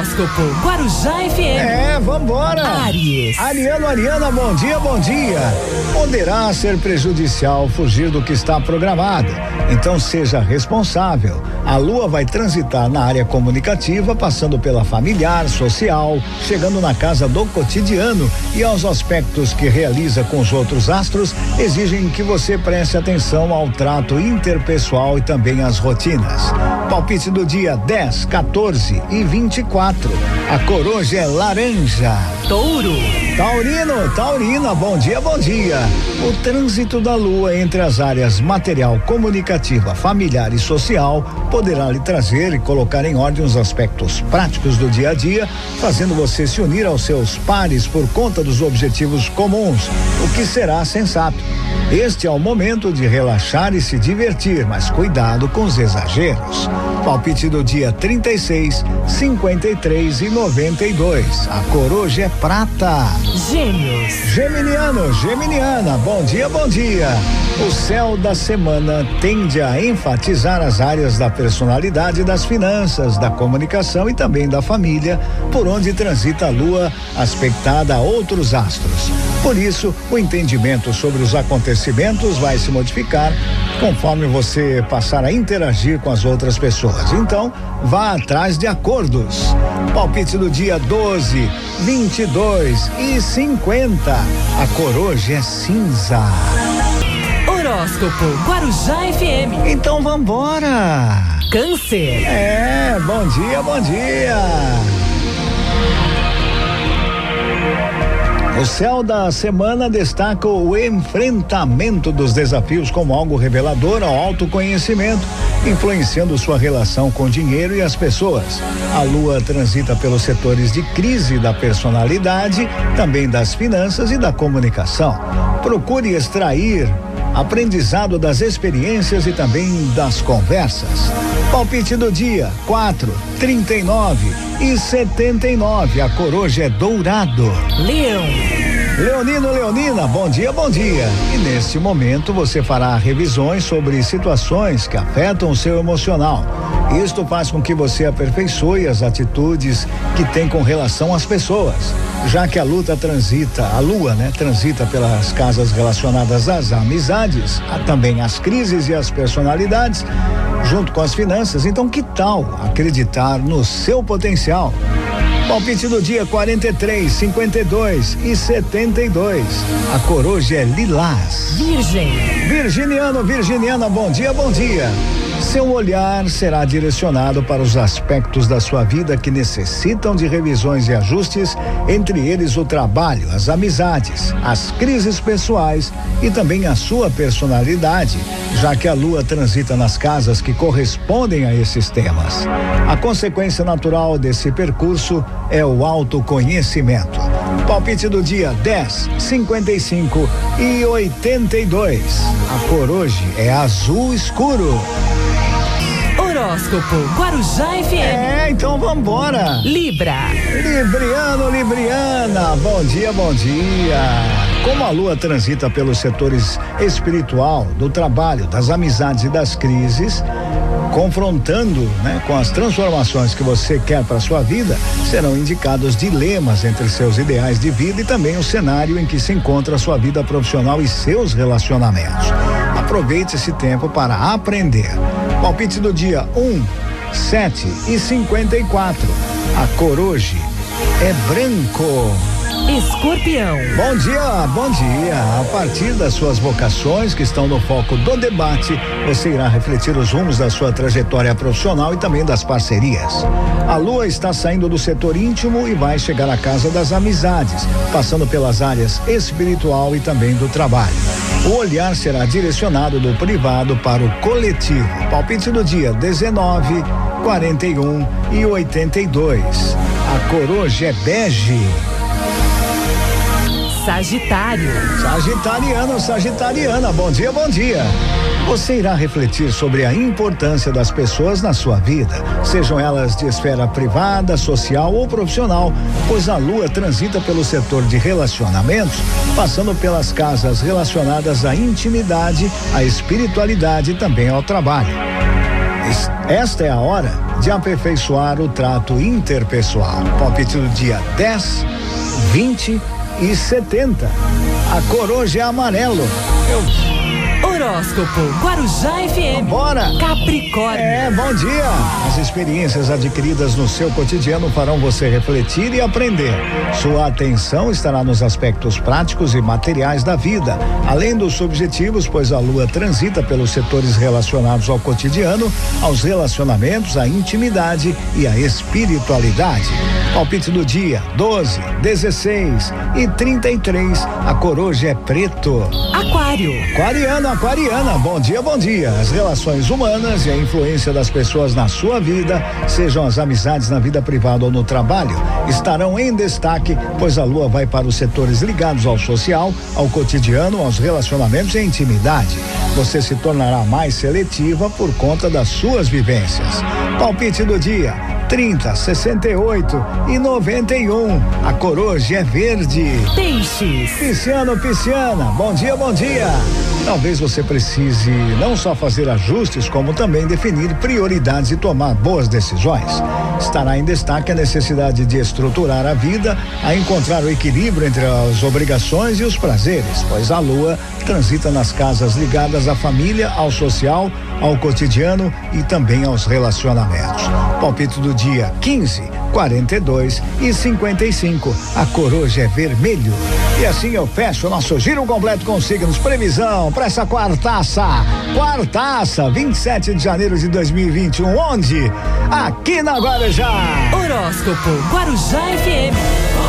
Horóscopo Guarujá FM. É, vambora. Aries. Ariano, Ariana, bom dia, bom dia. Poderá ser prejudicial fugir do que está programado. Então seja responsável. A lua vai transitar na área comunicativa, passando pela familiar, social, chegando na casa do cotidiano e aos aspectos que realiza com os outros astros exigem que você preste atenção ao trato interpessoal e também às rotinas. Palpite do dia 10, 14 e 24. A coroja é laranja. Touro. Taurino, Taurina, bom dia, bom dia. O trânsito da lua entre as áreas material, comunicativa, familiar e social poderá lhe trazer e colocar em ordem os aspectos práticos do dia a dia, fazendo você se unir aos seus pares por conta dos objetivos comuns, o que será sensato. Este é o momento de relaxar e se divertir, mas cuidado com os exageros. Palpite do dia 36, 53 e 92. A coroja é prata. Gêmeos. Geminiano, Geminiana, bom dia, bom dia. O céu da semana tende a enfatizar as áreas da personalidade, das finanças, da comunicação e também da família, por onde transita a lua aspectada a outros astros. Por isso, o entendimento sobre os acontecimentos vai se modificar conforme você passar a interagir com as outras pessoas. Então, vá atrás de acordos. Palpite do dia 12, 22 e 50. A coroja é cinza. Horóscopo Guarujá FM. Então vambora. Câncer. É, bom dia, bom dia. O céu da semana destaca o enfrentamento dos desafios como algo revelador ao autoconhecimento, influenciando sua relação com o dinheiro e as pessoas. A lua transita pelos setores de crise da personalidade, também das finanças e da comunicação. Procure extrair aprendizado das experiências e também das conversas. Palpite do dia: 4, 39 e 79. A coroja é dourado. Leão. Leonino Leonina, bom dia, bom dia. E neste momento você fará revisões sobre situações que afetam o seu emocional. Isto faz com que você aperfeiçoe as atitudes que tem com relação às pessoas, já que a luta transita, a lua, né, transita pelas casas relacionadas às amizades, há também as crises e as personalidades, junto com as finanças. Então, que tal acreditar no seu potencial? Palpite do dia 43, 52 e 72. A coroja é lilás. Virgem. Virginiano, Virginiana, bom dia, bom dia. Seu olhar será direcionado para os aspectos da sua vida que necessitam de revisões e ajustes, entre eles o trabalho, as amizades, as crises pessoais e também a sua personalidade, já que a lua transita nas casas que correspondem a esses temas. A consequência natural desse percurso é o autoconhecimento. Palpite do dia 10, 55 e 82. A cor hoje é azul escuro. Horóscopo Guarujá FM. É, então vambora. Libra. Libriano, Libriana, bom dia, bom dia. Como a lua transita pelos setores espiritual, do trabalho, das amizades e das crises, confrontando, né, com as transformações que você quer para sua vida, serão indicados dilemas entre seus ideais de vida e também o cenário em que se encontra sua vida profissional e seus relacionamentos. Aproveite esse tempo para aprender. Palpite do dia 1, um, 7 e 54. A cor hoje é branco. Escorpião. Bom dia, bom dia. A partir das suas vocações que estão no foco do debate, você irá refletir os rumos da sua trajetória profissional e também das parcerias. A lua está saindo do setor íntimo e vai chegar à casa das amizades, passando pelas áreas espiritual e também do trabalho. O olhar será direcionado do privado para o coletivo. Palpite do dia 19, 41 e 82. A cor hoje é bege. Sagitário. Sagitariano, Sagitariana, bom dia, bom dia. Você irá refletir sobre a importância das pessoas na sua vida, sejam elas de esfera privada, social ou profissional, pois a lua transita pelo setor de relacionamentos, passando pelas casas relacionadas à intimidade, à espiritualidade e também ao trabalho. Esta é a hora de aperfeiçoar o trato interpessoal. Palpite do dia 10, 20 e 70. A cor hoje é amarelo. Eu Horóscopo Guarujá FM. Bora! Capricórnio. É, bom dia! As experiências adquiridas no seu cotidiano farão você refletir e aprender. Sua atenção estará nos aspectos práticos e materiais da vida, além dos objetivos, pois a lua transita pelos setores relacionados ao cotidiano, aos relacionamentos, à intimidade e à espiritualidade. Palpite do dia: 12, 16 e 33. A coroja é preto. Aquário. Aquariano, aquariana, bom dia, bom dia. As relações humanas e a influência das pessoas na sua vida, sejam as amizades na vida privada ou no trabalho, estarão em destaque, pois a lua vai para os setores ligados ao social, ao cotidiano, aos relacionamentos e intimidade. Você se tornará mais seletiva por conta das suas vivências. Palpite do dia: 30, 68 e 91. A coroja é verde. Peixes. Pisciano, pisciana, bom dia, bom dia. Talvez você precise não só fazer ajustes, como também definir prioridades e tomar boas decisões. Estará em destaque a necessidade de estruturar a vida, a encontrar o equilíbrio entre as obrigações e os prazeres, pois a lua transita nas casas ligadas à família, ao social, ao cotidiano e também aos relacionamentos. Palpite do dia 15, 42 e 55. A cor hoje é vermelho. E assim eu fecho o nosso giro completo com signos. Previsão para essa quartaça. Quartaça, 27 de janeiro de 2021. Onde? Aqui na Guarujá. Horóscopo Guarujá FM.